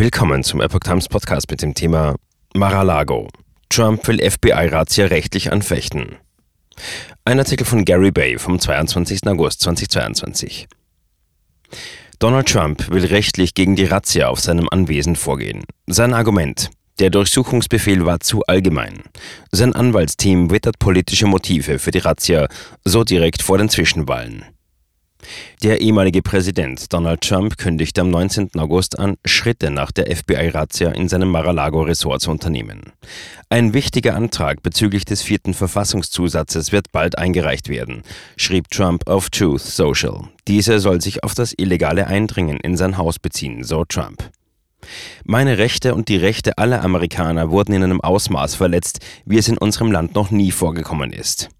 Willkommen zum Epoch Times Podcast mit dem Thema Mar-a-Lago. Trump will FBI-Razzia rechtlich anfechten. Ein Artikel von Gary Bay vom 22. August 2022. Donald Trump will rechtlich gegen die Razzia auf seinem Anwesen vorgehen. Sein Argument. Der Durchsuchungsbefehl war zu allgemein. Sein Anwaltsteam wittert politische Motive für die Razzia so direkt vor den Zwischenwahlen. Der ehemalige Präsident Donald Trump kündigte am 19. August an, Schritte nach der FBI-Razzia in seinem Mar-a-Lago-Resort zu unternehmen. Ein wichtiger Antrag bezüglich des vierten Verfassungszusatzes wird bald eingereicht werden, schrieb Trump auf Truth Social. Dieser soll sich auf das illegale Eindringen in sein Haus beziehen, so Trump. Meine Rechte und die Rechte aller Amerikaner wurden in einem Ausmaß verletzt, wie es in unserem Land noch nie vorgekommen ist.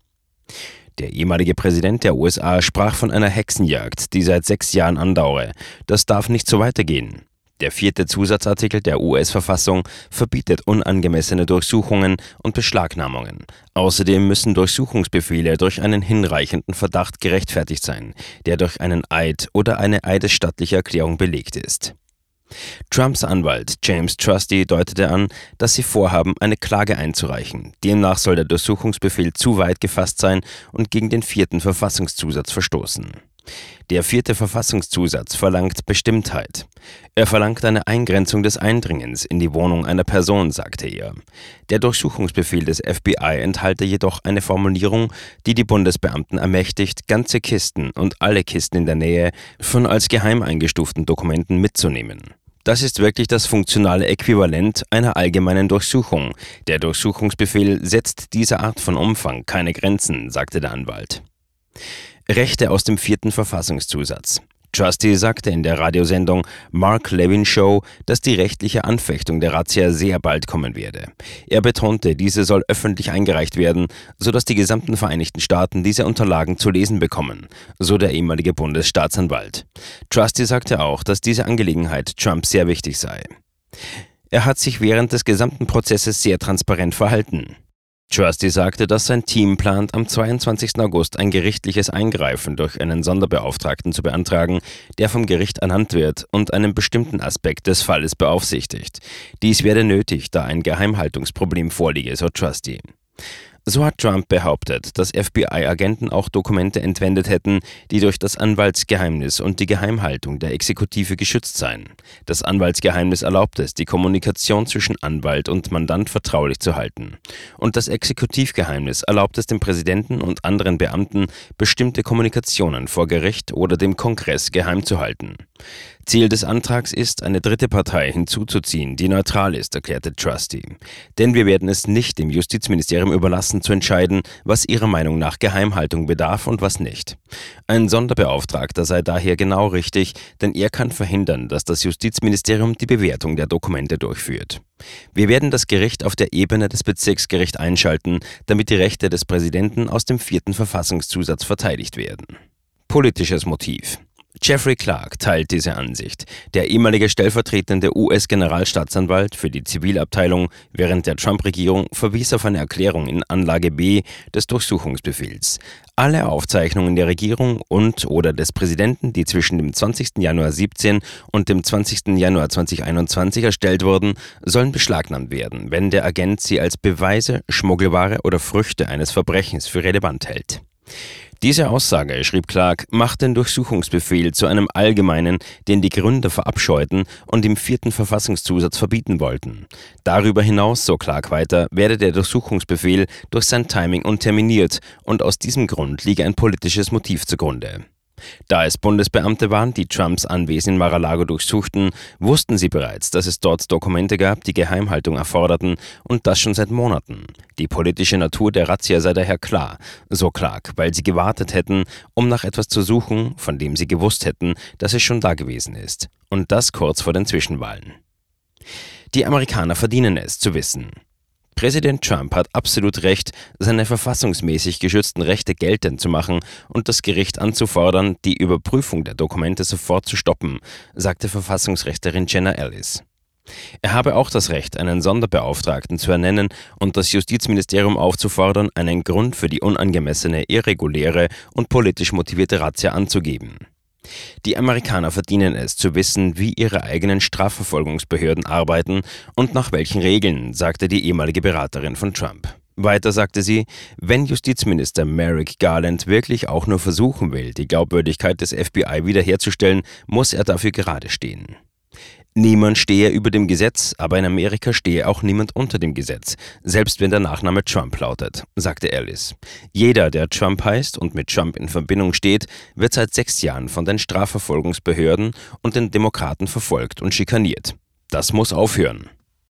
Der ehemalige Präsident der USA sprach von einer Hexenjagd, die seit sechs Jahren andauere. Das darf nicht so weitergehen. Der vierte Zusatzartikel der US-Verfassung verbietet unangemessene Durchsuchungen und Beschlagnahmungen. Außerdem müssen Durchsuchungsbefehle durch einen hinreichenden Verdacht gerechtfertigt sein, der durch einen Eid oder eine eidesstattliche Erklärung belegt ist. Trumps Anwalt James Trusty deutete an, dass sie vorhaben, eine Klage einzureichen. Demnach soll der Durchsuchungsbefehl zu weit gefasst sein und gegen den vierten Verfassungszusatz verstoßen. Der vierte Verfassungszusatz verlangt Bestimmtheit. Er verlangt eine Eingrenzung des Eindringens in die Wohnung einer Person, sagte er. Der Durchsuchungsbefehl des FBI enthalte jedoch eine Formulierung, die die Bundesbeamten ermächtigt, ganze Kisten und alle Kisten in der Nähe von als geheim eingestuften Dokumenten mitzunehmen. Das ist wirklich das funktionale Äquivalent einer allgemeinen Durchsuchung. Der Durchsuchungsbefehl setzt dieser Art von Umfang keine Grenzen, sagte der Anwalt. Rechte aus dem vierten Verfassungszusatz. Trusty sagte in der Radiosendung Mark Levin Show, dass die rechtliche Anfechtung der Razzia sehr bald kommen werde. Er betonte, diese soll öffentlich eingereicht werden, sodass die gesamten Vereinigten Staaten diese Unterlagen zu lesen bekommen, so der ehemalige Bundesstaatsanwalt. Trusty sagte auch, dass diese Angelegenheit Trump sehr wichtig sei. Er hat sich während des gesamten Prozesses sehr transparent verhalten. Trusty sagte, dass sein Team plant, am 22. August ein gerichtliches Eingreifen durch einen Sonderbeauftragten zu beantragen, der vom Gericht ernannt wird und einen bestimmten Aspekt des Falles beaufsichtigt. Dies werde nötig, da ein Geheimhaltungsproblem vorliege, so Trusty. So hat Trump behauptet, dass FBI-Agenten auch Dokumente entwendet hätten, die durch das Anwaltsgeheimnis und die Geheimhaltung der Exekutive geschützt seien. Das Anwaltsgeheimnis erlaubt es, die Kommunikation zwischen Anwalt und Mandant vertraulich zu halten. Und das Exekutivgeheimnis erlaubt es dem Präsidenten und anderen Beamten, bestimmte Kommunikationen vor Gericht oder dem Kongress geheim zu halten. Ziel des Antrags ist, eine dritte Partei hinzuzuziehen, die neutral ist, erklärte Trusty. Denn wir werden es nicht dem Justizministerium überlassen, zu entscheiden, was ihrer Meinung nach Geheimhaltung bedarf und was nicht. Ein Sonderbeauftragter sei daher genau richtig, denn er kann verhindern, dass das Justizministerium die Bewertung der Dokumente durchführt. Wir werden das Gericht auf der Ebene des Bezirksgerichts einschalten, damit die Rechte des Präsidenten aus dem vierten Verfassungszusatz verteidigt werden. Politisches Motiv. Jeffrey Clark teilt diese Ansicht. Der ehemalige stellvertretende US-Generalstaatsanwalt für die Zivilabteilung während der Trump-Regierung verwies auf eine Erklärung in Anlage B des Durchsuchungsbefehls. Alle Aufzeichnungen der Regierung und oder des Präsidenten, die zwischen dem 20. Januar 17 und dem 20. Januar 2021 erstellt wurden, sollen beschlagnahmt werden, wenn der Agent sie als Beweise, Schmuggelware oder Früchte eines Verbrechens für relevant hält. Diese Aussage, schrieb Clark, macht den Durchsuchungsbefehl zu einem allgemeinen, den die Gründer verabscheuten und im vierten Verfassungszusatz verbieten wollten. Darüber hinaus, so Clark weiter, werde der Durchsuchungsbefehl durch sein Timing unterminiert und aus diesem Grund liege ein politisches Motiv zugrunde. Da es Bundesbeamte waren, die Trumps Anwesen in Mar-a-Lago durchsuchten, wussten sie bereits, dass es dort Dokumente gab, die Geheimhaltung erforderten und das schon seit Monaten. Die politische Natur der Razzia sei daher klar, so Clark, weil sie gewartet hätten, um nach etwas zu suchen, von dem sie gewusst hätten, dass es schon da gewesen ist. Und das kurz vor den Zwischenwahlen. Die Amerikaner verdienen es zu wissen. Präsident Trump hat absolut recht, seine verfassungsmäßig geschützten Rechte geltend zu machen und das Gericht anzufordern, die Überprüfung der Dokumente sofort zu stoppen, sagte Verfassungsrechterin Jenna Ellis. Er habe auch das Recht, einen Sonderbeauftragten zu ernennen und das Justizministerium aufzufordern, einen Grund für die unangemessene, irreguläre und politisch motivierte Razzia anzugeben. Die Amerikaner verdienen es zu wissen, wie ihre eigenen Strafverfolgungsbehörden arbeiten und nach welchen Regeln, sagte die ehemalige Beraterin von Trump. Weiter sagte sie, wenn Justizminister Merrick Garland wirklich auch nur versuchen will, die Glaubwürdigkeit des FBI wiederherzustellen, muss er dafür gerade stehen. Niemand stehe über dem Gesetz, aber in Amerika stehe auch niemand unter dem Gesetz, selbst wenn der Nachname Trump lautet, sagte Alice. Jeder, der Trump heißt und mit Trump in Verbindung steht, wird seit sechs Jahren von den Strafverfolgungsbehörden und den Demokraten verfolgt und schikaniert. Das muss aufhören.